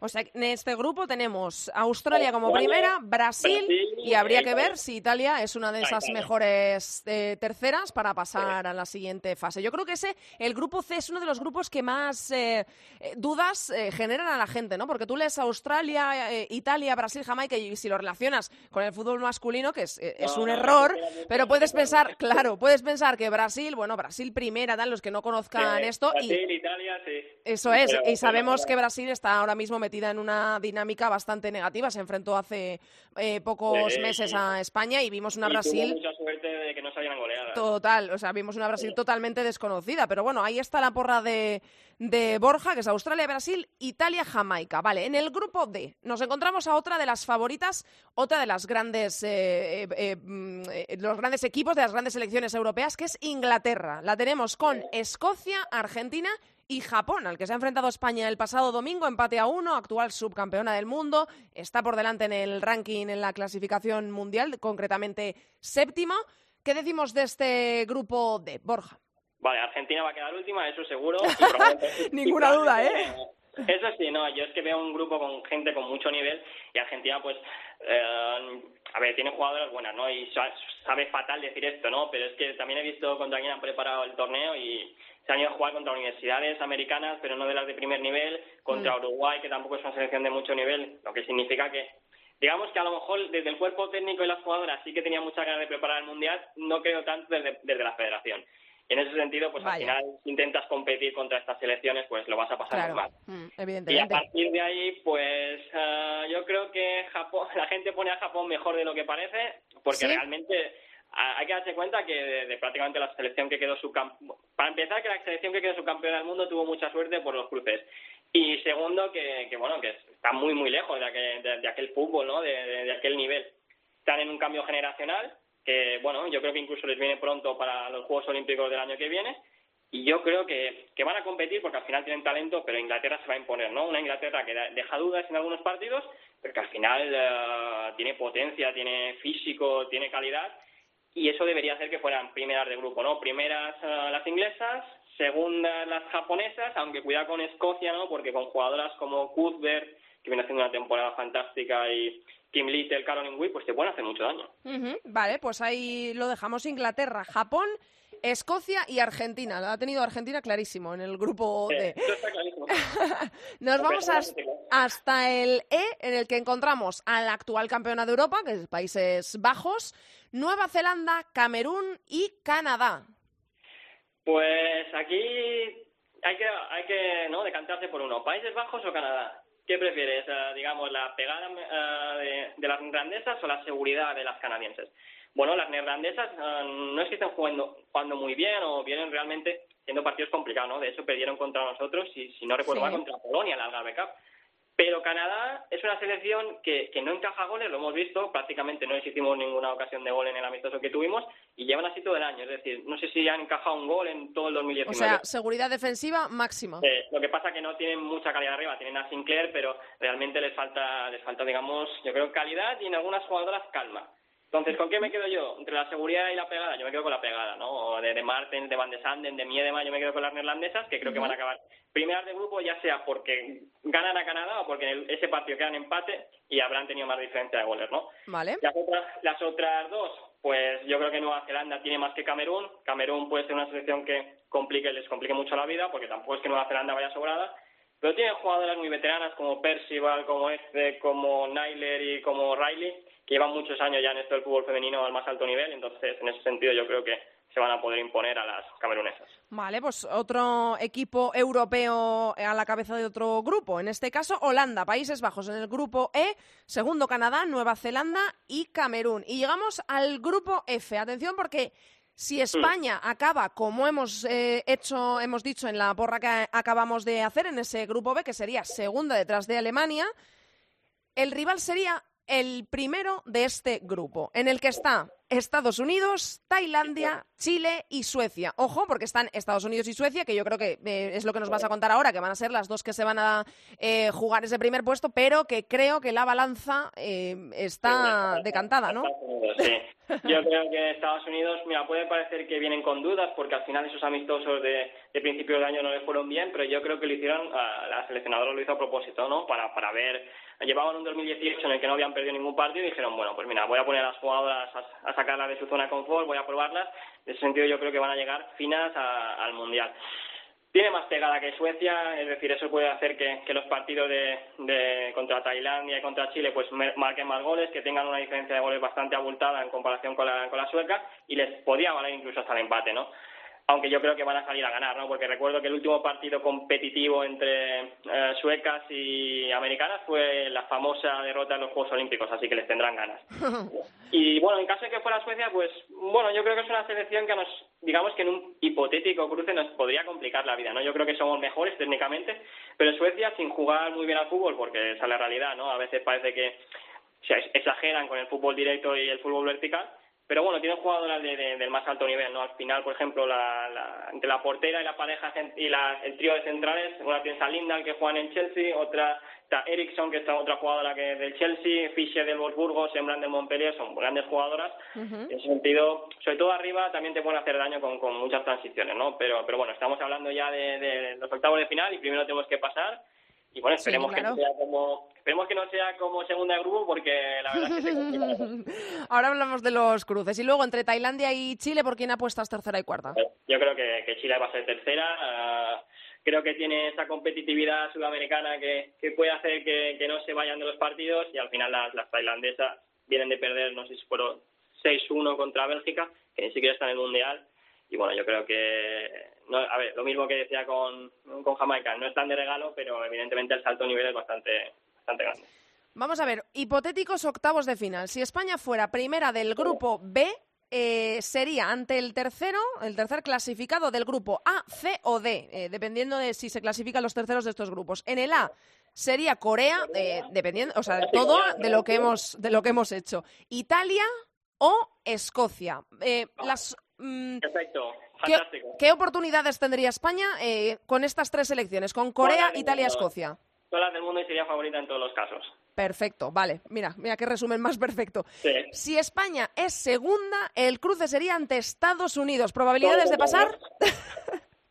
Speaker 3: O sea, en este grupo tenemos Australia como primera, Brasil, y habría que ver si Italia es una de esas mejores eh, terceras para pasar a la siguiente fase. Yo creo que ese, el grupo C es uno de los grupos que más eh, eh, dudas generan a la gente, ¿no? Porque tú lees Australia, Italia, Brasil, Jamaica y si lo relacionas con el fútbol masculino, que es, es un error, pero puedes pensar, claro, puedes pensar que Brasil, bueno, Brasil primera, dan los que no conozcan esto.
Speaker 5: y Italia, sí.
Speaker 3: Eso es, y sabemos que Brasil está ahora mismo metido en una dinámica bastante negativa. Se enfrentó hace eh, pocos meses a España y vimos una Brasil.
Speaker 5: mucha suerte de que no salieran goleadas.
Speaker 3: Total, o sea, vimos una Brasil totalmente desconocida. Pero bueno, ahí está la porra de, de Borja, que es Australia, Brasil, Italia, Jamaica. Vale, en el grupo D nos encontramos a otra de las favoritas, otra de las grandes, eh, eh, mm, los grandes equipos de las grandes selecciones europeas, que es Inglaterra. La tenemos con Escocia, Argentina y Japón, al que se ha enfrentado España el pasado domingo, empate a uno, actual subcampeona del mundo, está por delante en el ranking, en la clasificación mundial, concretamente séptima. ¿Qué decimos de este grupo de Borja?
Speaker 5: Vale, Argentina va a quedar última, eso seguro.
Speaker 3: Ninguna duda, ¿eh?
Speaker 5: Eso sí, no, yo es que veo un grupo con gente con mucho nivel y Argentina, pues, eh, a ver, tiene jugadoras buenas, ¿no? Y sabe fatal decir esto, ¿no? Pero es que también he visto contra quién han preparado el torneo y se han ido a jugar contra universidades americanas, pero no de las de primer nivel, contra mm. Uruguay, que tampoco es una selección de mucho nivel, lo que significa que, digamos que a lo mejor desde el cuerpo técnico y las jugadoras sí que tenía muchas ganas de preparar el Mundial, no creo tanto desde, desde la federación. Y en ese sentido, pues al final, si intentas competir contra estas selecciones, pues lo vas a pasar muy mal.
Speaker 3: Mm,
Speaker 5: y a partir de ahí, pues eh, yo creo que Japón, la gente pone a Japón mejor de lo que parece, porque realmente hay que darse cuenta que de, prácticamente la selección que quedó su para empezar que la selección que quedó su campeona del mundo tuvo mucha suerte por los cruces. Y segundo que, bueno que está muy muy lejos de aquel, de, aquel fútbol no de, aquel nivel. Están en un cambio generacional que bueno yo creo que incluso les viene pronto para los Juegos Olímpicos del año que viene. Y yo creo que, que van a competir porque al final tienen talento pero Inglaterra se va a imponer no una Inglaterra que deja dudas en algunos partidos pero que al final eh, tiene potencia tiene físico tiene calidad y eso debería hacer que fueran primeras de grupo, ¿no? Primeras uh, las inglesas, segundas las japonesas, aunque cuidado con Escocia, ¿no? Porque con jugadoras como Cuthbert, que viene haciendo una temporada fantástica, y Kim Little, Caroline Witt, pues te pueden hacer mucho daño.
Speaker 3: Vale, pues ahí lo dejamos. Inglaterra, Japón, Escocia y Argentina. Lo ha tenido Argentina clarísimo en el grupo D. Nos vamos hasta el E, en el que encontramos a la actual campeona de Europa, que es Países Bajos, Nueva Zelanda, Camerún y Canadá.
Speaker 5: Pues aquí hay que, hay que ¿no? decantarse por uno, Países Bajos o Canadá. ¿Qué prefieres, eh, digamos, la pegada eh, de, las neerlandesas o la seguridad de las canadienses? Bueno, las neerlandesas eh, no es que estén jugando, jugando muy bien o vienen realmente siendo partidos complicados, ¿no? De hecho, perdieron contra nosotros y, si no recuerdo mal, contra Polonia en la Algarve Cup. Pero Canadá es una selección que, que, no encaja goles, lo hemos visto, prácticamente no les hicimos ninguna ocasión de gol en el amistoso que tuvimos y llevan así todo el año. Es decir, no sé si han encajado un gol en todo el 2019. O
Speaker 3: sea, seguridad defensiva máxima.
Speaker 5: lo que pasa es que no tienen mucha calidad arriba, tienen a Sinclair, pero realmente les falta, les falta digamos, yo creo calidad y en algunas jugadoras calma. Entonces, ¿con qué me quedo yo? Entre la seguridad y la pegada, yo me quedo con la pegada, ¿no? De, de Martens, de Van de Sanden, de Miedema, yo me quedo con las neerlandesas, que creo que van a acabar primeras de grupo, ya sea porque ganan a Canadá o porque en ese partido quedan empate y habrán tenido más diferencia de goles, ¿no?
Speaker 3: Vale.
Speaker 5: Las otras, las otras dos, pues yo creo que Nueva Zelanda tiene más que Camerún. Camerún puede ser una selección que complique, les complique mucho la vida, porque tampoco es que Nueva Zelanda vaya sobrada, pero tiene jugadoras muy veteranas como Percival, como este, como Nyler y como Riley, que llevan muchos años ya en esto del fútbol femenino al más alto nivel, entonces en ese sentido yo creo que se van a poder imponer a las camerunesas.
Speaker 3: Vale, pues otro equipo europeo a la cabeza de otro grupo, en este caso Holanda, Países Bajos en el grupo E, segundo Canadá, Nueva Zelanda y Camerún. Y llegamos al grupo F, atención porque Si España acaba como hemos eh, hecho, hemos dicho en la porra que acabamos de hacer en ese grupo B, que sería segunda detrás de Alemania, el rival sería el primero de este grupo, en el que está Estados Unidos, Tailandia, Chile y Suecia. Ojo, porque están Estados Unidos y Suecia, que yo creo que eh, es lo que nos vas a contar ahora, que van a ser las dos que se van a eh, jugar ese primer puesto, pero que creo que la balanza eh, está decantada, ¿no?
Speaker 5: Sí. Yo creo que Estados Unidos, mira, puede parecer que vienen con dudas, porque al final esos amistosos de, de principio de año no les fueron bien, pero yo creo que lo hicieron, la seleccionadora lo hizo a propósito, ¿no? Para, para ver llevaban un 2018 en el que no habían perdido ningún partido y dijeron, bueno, pues mira, voy a poner a las jugadoras a, sacarlas de su zona de confort, voy a probarlas. En ese sentido yo creo que van a llegar finas al Mundial. Tiene más pegada que Suecia, es decir, eso puede hacer que, los partidos de, contra Tailandia y contra Chile pues marquen más goles, que tengan una diferencia de goles bastante abultada en comparación con la, con la sueca y les podría valer incluso hasta el empate, ¿no? Aunque yo creo que van a salir a ganar, ¿no? Porque recuerdo que el último partido competitivo entre eh, suecas y americanas fue la famosa derrota en los Juegos Olímpicos, así que les tendrán ganas. y bueno, en caso de que fuera Suecia, pues bueno, yo creo que es una selección que nos, digamos que en un hipotético cruce nos podría complicar la vida, ¿no? Yo creo que somos mejores técnicamente, pero Suecia sin jugar muy bien al fútbol, porque esa es la realidad, ¿no? A veces parece que se exageran con el fútbol directo y el fútbol vertical pero bueno, tiene jugadoras de, del más alto nivel, ¿no? Al final, por ejemplo, la, la, entre la portera y la pareja y la, el trío de centrales, una piensa Linda, que juega en Chelsea, otra está Eriksson, que está otra jugadora que del Chelsea, Fischer del Wolfsburgo, Sembran del Montpellier, son grandes jugadoras. En ese sentido, sobre todo arriba, también te pueden hacer daño con, con muchas transiciones, ¿no? Pero, pero bueno, estamos hablando ya de, de los octavos de final y primero tenemos que pasar y bueno, esperemos que no sea como esperemos que no sea como segunda de grupo porque la verdad es que
Speaker 3: Ahora hablamos de los cruces. Y luego entre Tailandia y Chile, ¿por quién apuestas tercera y cuarta?
Speaker 5: Yo creo que, que Chile va a ser tercera. Ah, creo que tiene esa competitividad sudamericana que, que puede hacer que, que, no se vayan de los partidos. Y al final las, las tailandesas vienen de perder, no sé si fueron 6-1 contra Bélgica, que ni siquiera están en el Mundial. Y bueno, yo creo que, no, a ver, lo mismo que decía con, con Jamaica, no es tan de regalo, pero evidentemente el salto a nivel es bastante, bastante grande.
Speaker 3: Vamos a ver, hipotéticos octavos de final. Si España fuera primera del grupo B, eh, sería ante el tercero, el tercer clasificado del grupo A, C o D, eh, dependiendo de si se clasifican los terceros de estos grupos. En el A sería Corea, eh, dependiendo, o sea, todo de lo que hemos, de lo que hemos hecho. Italia o Escocia. las
Speaker 5: Mm, Perfecto.
Speaker 3: ¿Qué, oportunidades tendría España eh, con estas tres selecciones? Con Corea, Italia, Escocia.
Speaker 5: Todas del mundo y sería favorita en todos los casos.
Speaker 3: Perfecto, vale. Mira, mira qué resumen más perfecto. Si España es segunda, el cruce sería ante Estados Unidos. ¿Probabilidades de pasar?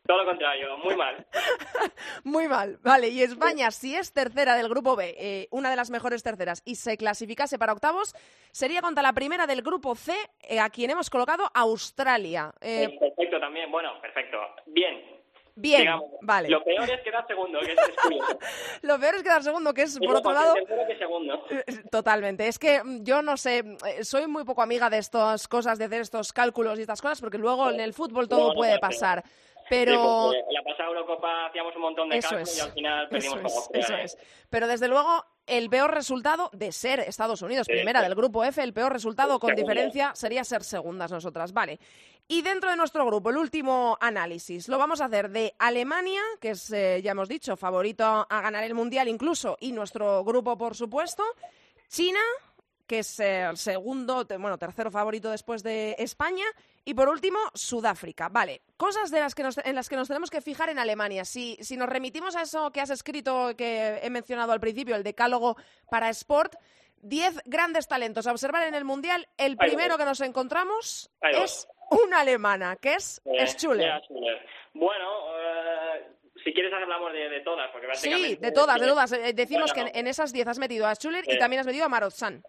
Speaker 5: Todo lo contrario, muy mal.
Speaker 3: muy mal, vale. Y España, si es tercera del grupo B, eh, una de las mejores terceras, y se clasificase para octavos, sería contra la primera del grupo C, eh, a quien hemos colocado Australia.
Speaker 5: Eh, perfecto también, bueno, perfecto. Bien,
Speaker 3: Bien, vale.
Speaker 5: Lo peor es quedar segundo, que es
Speaker 3: Lo peor es quedar segundo, que es, por otro lado...
Speaker 5: Que segundo.
Speaker 3: Totalmente. Es que yo no sé, soy muy poco amiga de estas cosas, de hacer estos cálculos y estas cosas, porque luego en el fútbol todo puede pasar. Pero...
Speaker 5: la pasada Eurocopa hacíamos un montón de eso y al final perdimos
Speaker 3: eso Eso es. Pero desde luego, el peor resultado de ser Estados Unidos, primera del grupo F, el peor resultado con diferencia sería ser segundas nosotras. Vale. Y dentro de nuestro grupo, el último análisis lo vamos a hacer de Alemania, que es, eh, ya hemos dicho, favorito a ganar el Mundial incluso, y nuestro grupo, por supuesto. China, que es el segundo, bueno, tercero favorito después de España. Y por último, Sudáfrica. Vale, cosas de las que en las que nos tenemos que fijar en Alemania. Si, si nos remitimos a eso que has escrito, que he mencionado al principio, el decálogo para Sport, diez grandes talentos a observar en el Mundial. El primero que nos encontramos es una alemana, que es
Speaker 5: eh. Bueno, eh, si quieres hablamos de, todas, porque básicamente...
Speaker 3: Sí, de todas, de todas. Eh, decimos que en, esas diez has metido a Schuller y también has metido a Marozsan.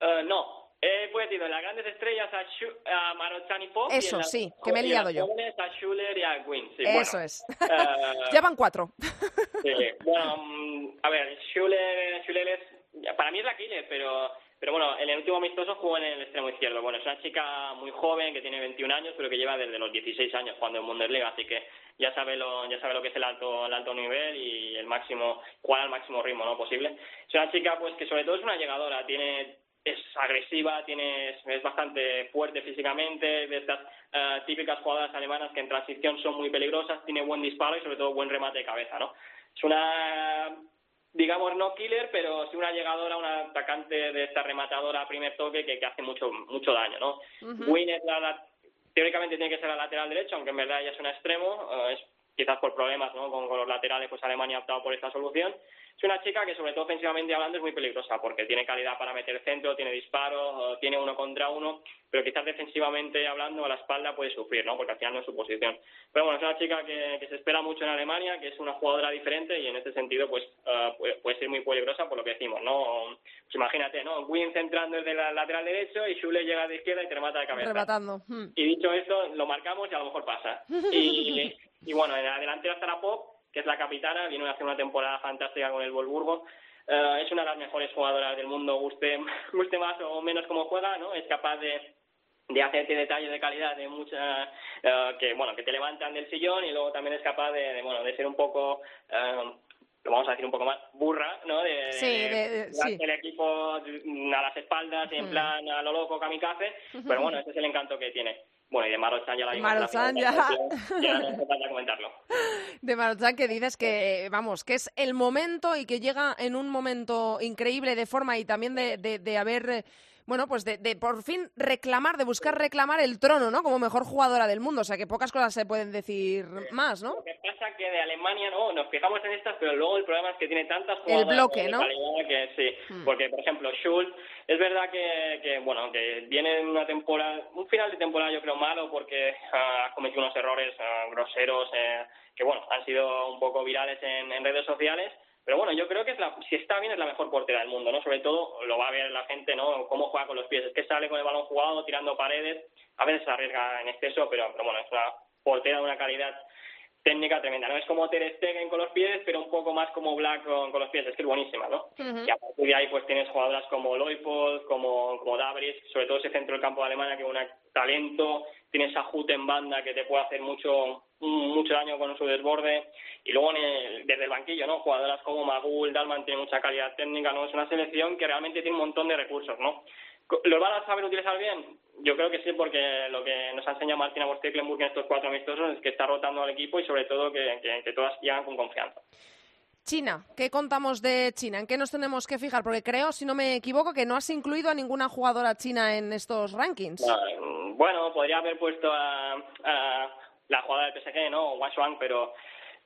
Speaker 5: Uh, no, he puesto en las grandes estrellas a, Schu a Marochani Pop.
Speaker 3: Eso, y sí, que me he liado yo.
Speaker 5: A Schuller y a Gwyn. Sí,
Speaker 3: Eso es. Uh, ya van cuatro.
Speaker 5: sí, bueno, um, a ver, Schuller, Schuller es, para mí es la killer, pero, pero bueno, en el último amistoso jugó en el extremo izquierdo. Bueno, es una chica muy joven que tiene 21 años, pero que lleva desde los 16 años jugando en Bundesliga, así que ya sabe lo, ya sabe lo que es el alto, el alto nivel y el máximo, jugar al máximo ritmo no posible. Es una chica pues que sobre todo es una llegadora, tiene es agresiva, tiene, es bastante fuerte físicamente, de estas eh, típicas jugadoras alemanas que en transición son muy peligrosas, tiene buen disparo y sobre todo buen remate de cabeza, ¿no? Es una, digamos, no killer, pero sí una llegadora, una atacante de esta rematadora a primer toque que, que hace mucho mucho daño, ¿no? Win es la, teóricamente tiene que ser la lateral derecho, aunque en verdad ella es un extremo, eh, es quizás por problemas ¿no? con, los laterales, pues Alemania ha optado por esta solución. Es una chica que, sobre todo ofensivamente hablando, es muy peligrosa porque tiene calidad para meter centro, tiene disparo, tiene uno contra uno, pero quizás defensivamente hablando a la espalda puede sufrir, ¿no? porque al final no es su posición. Pero bueno, es una chica que, se espera mucho en Alemania, que es una jugadora diferente y en este sentido pues uh, puede, ser muy peligrosa por lo que decimos. ¿no? Pues imagínate, ¿no? Win centrando desde el lateral derecho y Schule llega de izquierda y te remata de cabeza.
Speaker 3: Rematando. Hmm.
Speaker 5: Y dicho esto, lo marcamos y a lo mejor pasa. Y, y bueno, en la delantera está la Pop, que es la capitana, viene a hacer una temporada fantástica con el Wolfsburgo. Eh, es una de las mejores jugadoras del mundo, guste, guste más o menos como juega, ¿no? Es capaz de, de hacerte detalles de calidad de mucha eh, que bueno que te levantan del sillón y luego también es capaz de, bueno de ser un poco eh, lo vamos a decir un poco más burra, ¿no? De,
Speaker 3: sí, de,
Speaker 5: el equipo a las espaldas y en mm. plan a lo loco kamikaze, pero bueno, ese es el encanto que tiene. Bueno, y de Marochan ya la vimos.
Speaker 3: Marochan ya.
Speaker 5: Ya no hace falta comentarlo.
Speaker 3: De Marochan que dices que, vamos, que es el momento y que llega en un momento increíble de forma y también de, de, de haber bueno, pues de, de, por fin reclamar, de buscar reclamar el trono, ¿no? Como mejor jugadora del mundo. O sea, que pocas cosas se pueden decir más, ¿no?
Speaker 5: Lo que pasa que de Alemania, ¿no? Nos fijamos en estas, pero luego el problema es que tiene tantas jugadoras
Speaker 3: el bloque, ¿no?
Speaker 5: que sí. Hmm. Porque, por ejemplo, Schultz, es verdad que, que, bueno, que viene en una temporada, un final de temporada yo creo malo porque ha cometido unos errores uh, groseros eh, que, bueno, han sido un poco virales en, en redes sociales pero bueno, yo creo que es la, si está bien es la mejor portera del mundo, ¿no? Sobre todo lo va a ver la gente, ¿no? Cómo juega con los pies. Es que sale con el balón jugado, tirando paredes. A veces se arriesga en exceso, pero, pero bueno, es una portera de una calidad técnica tremenda. No es como Ter Stegen con los pies, pero un poco más como Black con, los pies. Es que es buenísima, ¿no? Y a partir de ahí pues tienes jugadoras como Loipold, como, como Dabris, sobre todo ese centro del campo de Alemania que es un talento, tienes a Hut en banda que te puede hacer mucho mucho daño con su desborde y luego desde el banquillo, ¿no? Jugadoras como Magul, Dalman tiene mucha calidad técnica, ¿no? Es una selección que realmente tiene un montón de recursos, ¿no? ¿Los van a saber utilizar bien? Yo creo que sí, porque lo que nos ha enseñado Martina Borstecklenburg en estos cuatro amistosos es que está rotando al equipo y sobre todo que, que, todas llegan con confianza.
Speaker 3: China, ¿qué contamos de China? ¿En qué nos tenemos que fijar? Porque creo, si no me equivoco, que no has incluido a ninguna jugadora china en estos rankings.
Speaker 5: Ah, bueno, podría haber puesto a, a la jugadora del PSG, ¿no? O Wang pero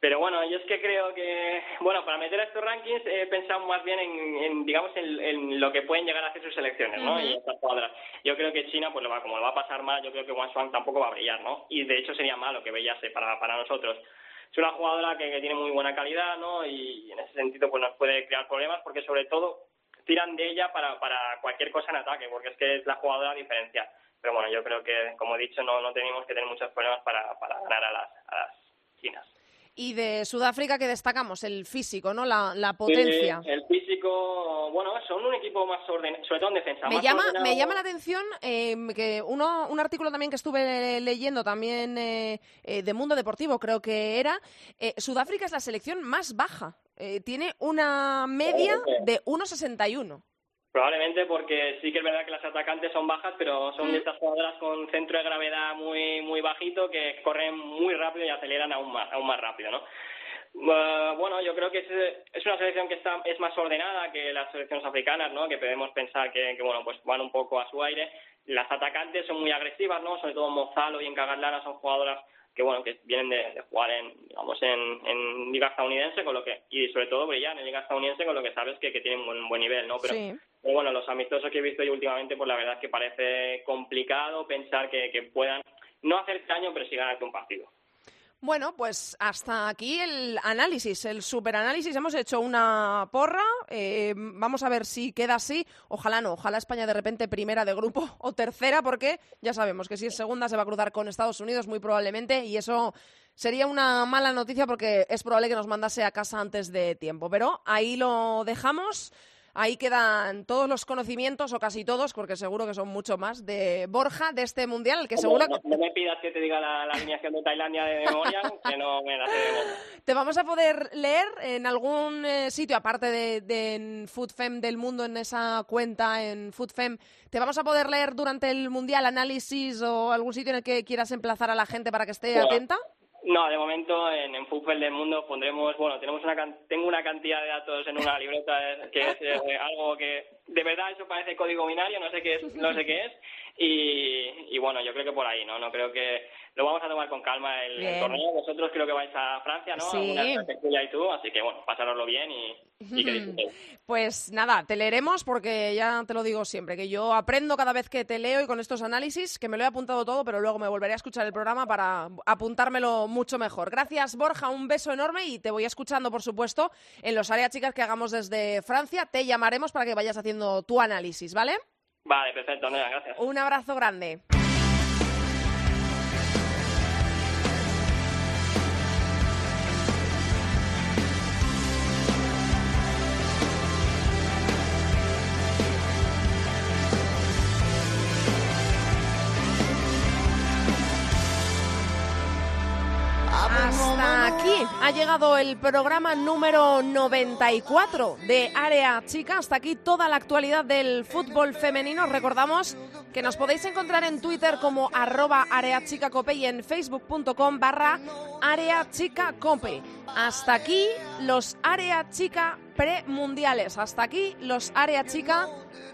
Speaker 5: pero bueno, yo es que creo que, bueno, para meter a estos rankings he pensado más bien en, digamos, en, lo que pueden llegar a hacer sus selecciones, ¿no? Y estas cuadras. Yo creo que China, pues lo va, como lo va a pasar mal, yo creo que Wang Shuang tampoco va a brillar, ¿no? Y de hecho sería malo que brillase para, para nosotros. Es una jugadora que, tiene muy buena calidad, ¿no? Y en ese sentido, pues nos puede crear problemas porque sobre todo tiran de ella para, para cualquier cosa en ataque, porque es que es la jugadora diferencia. Pero bueno, yo creo que, como he dicho, no, no tenemos que tener muchos problemas para, para ganar a las, a las chinas.
Speaker 3: Y de Sudáfrica, que destacamos? El físico, ¿no? La, la potencia.
Speaker 5: el físico, bueno, son un equipo más ordenado, sobre todo en defensa.
Speaker 3: Me, llama, me llama la atención eh, que uno, un artículo también que estuve leyendo, también eh, eh, de Mundo Deportivo, creo que era, Sudáfrica es la selección más baja. tiene una media de 1,61.
Speaker 5: Probablemente porque sí que es verdad que las atacantes son bajas, pero son de mm. estas jugadoras con centro de gravedad muy muy bajito que corren muy rápido y aceleran aún más, aún más rápido, ¿no? Uh, bueno, yo creo que es, es, una selección que está es más ordenada que las selecciones africanas, ¿no? Que podemos pensar que, que, bueno, pues van un poco a su aire. Las atacantes son muy agresivas, ¿no? Sobre todo Mozalo y Encagalana son jugadoras que bueno que vienen de, jugar en digamos en, en, liga estadounidense con lo que y sobre todo brillan en liga estadounidense con lo que sabes que, que tienen un buen, nivel no pero, pero, bueno los amistosos que he visto yo últimamente pues la verdad es que parece complicado pensar que, que puedan no hacer daño pero sí ganarte un partido
Speaker 3: bueno, pues hasta aquí el análisis, el superanálisis. Hemos hecho una porra. Eh, vamos a ver si queda así. Ojalá no. Ojalá España de repente primera de grupo o tercera, porque ya sabemos que si es segunda se va a cruzar con Estados Unidos muy probablemente y eso sería una mala noticia porque es probable que nos mandase a casa antes de tiempo. Pero ahí lo dejamos. Ahí quedan todos los conocimientos, o casi todos, porque seguro que son mucho más, de Borja, de este mundial, el que seguro
Speaker 5: no, no, me pidas que te diga la, la alineación de Tailandia de memoria, que no me la sé.
Speaker 3: Te vamos a poder leer en algún eh, sitio, aparte de, de en FoodFem del mundo, en esa cuenta en FoodFem, te vamos a poder leer durante el mundial análisis o algún sitio en el que quieras emplazar a la gente para que esté
Speaker 5: Bueno,
Speaker 3: atenta.
Speaker 5: No, de momento en, en Fútbol del Mundo pondremos, bueno, tenemos una tengo una cantidad de datos en una libreta eh, que es eh, algo que de verdad eso parece código binario, no sé qué es, no sé qué es y, y bueno, yo creo que por ahí, ¿no? No creo que lo vamos a tomar con calma el, torneo. Vosotros creo que vais a Francia, ¿no?
Speaker 3: Sí.
Speaker 5: Julia y tú, así que bueno, pasároslo bien y, y que disfrutéis.
Speaker 3: Pues nada, te leeremos porque ya te lo digo siempre, que yo aprendo cada vez que te leo y con estos análisis, que me lo he apuntado todo, pero luego me volveré a escuchar el programa para apuntármelo mucho mejor. Gracias, Borja, un beso enorme y te voy escuchando, por supuesto, en los áreas chicas que hagamos desde Francia. Te llamaremos para que vayas haciendo tu análisis, ¿vale?
Speaker 5: Vale, perfecto, Andrea, gracias.
Speaker 3: Un abrazo grande. Ha llegado el programa número 94 de Área Chica. Hasta aquí toda la actualidad del fútbol femenino. Recordamos que nos podéis encontrar en Twitter como arroba areachicacope y en facebook.com barra areachicacope. Hasta aquí los Área Chica premundiales. Hasta aquí los Área Chica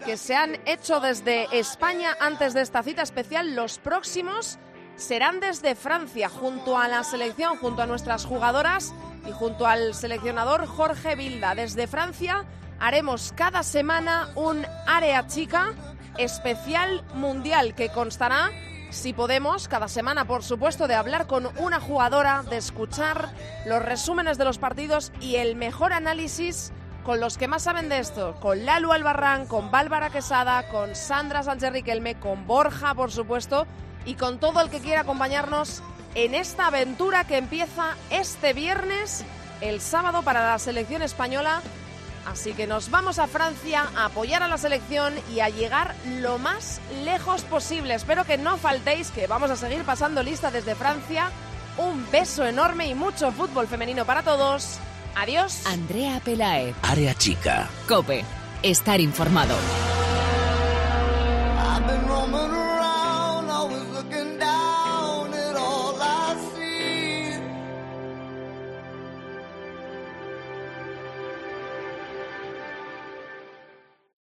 Speaker 3: que se han hecho desde España antes de esta cita especial. Los próximos serán desde Francia, junto a la selección, junto a nuestras jugadoras y junto al seleccionador Jorge Vilda. Desde Francia haremos cada semana un área chica especial mundial que constará, si podemos, cada semana, por supuesto, de hablar con una jugadora, de escuchar los resúmenes de los partidos y el mejor análisis con los que más saben de esto, con Lalu Albarrán, con Bárbara Quesada, con Sandra Sánchez Riquelme, con Borja, por supuesto, y con todo el que quiera acompañarnos en esta aventura que empieza este viernes, el sábado para la selección española. Así que nos vamos a Francia a apoyar a la selección y a llegar lo más lejos posible. Espero que no faltéis, que vamos a seguir pasando lista desde Francia. Un beso enorme y mucho fútbol femenino para todos. Adiós.
Speaker 1: Andrea Pelae.
Speaker 6: Área chica.
Speaker 1: Cope. Estar informado.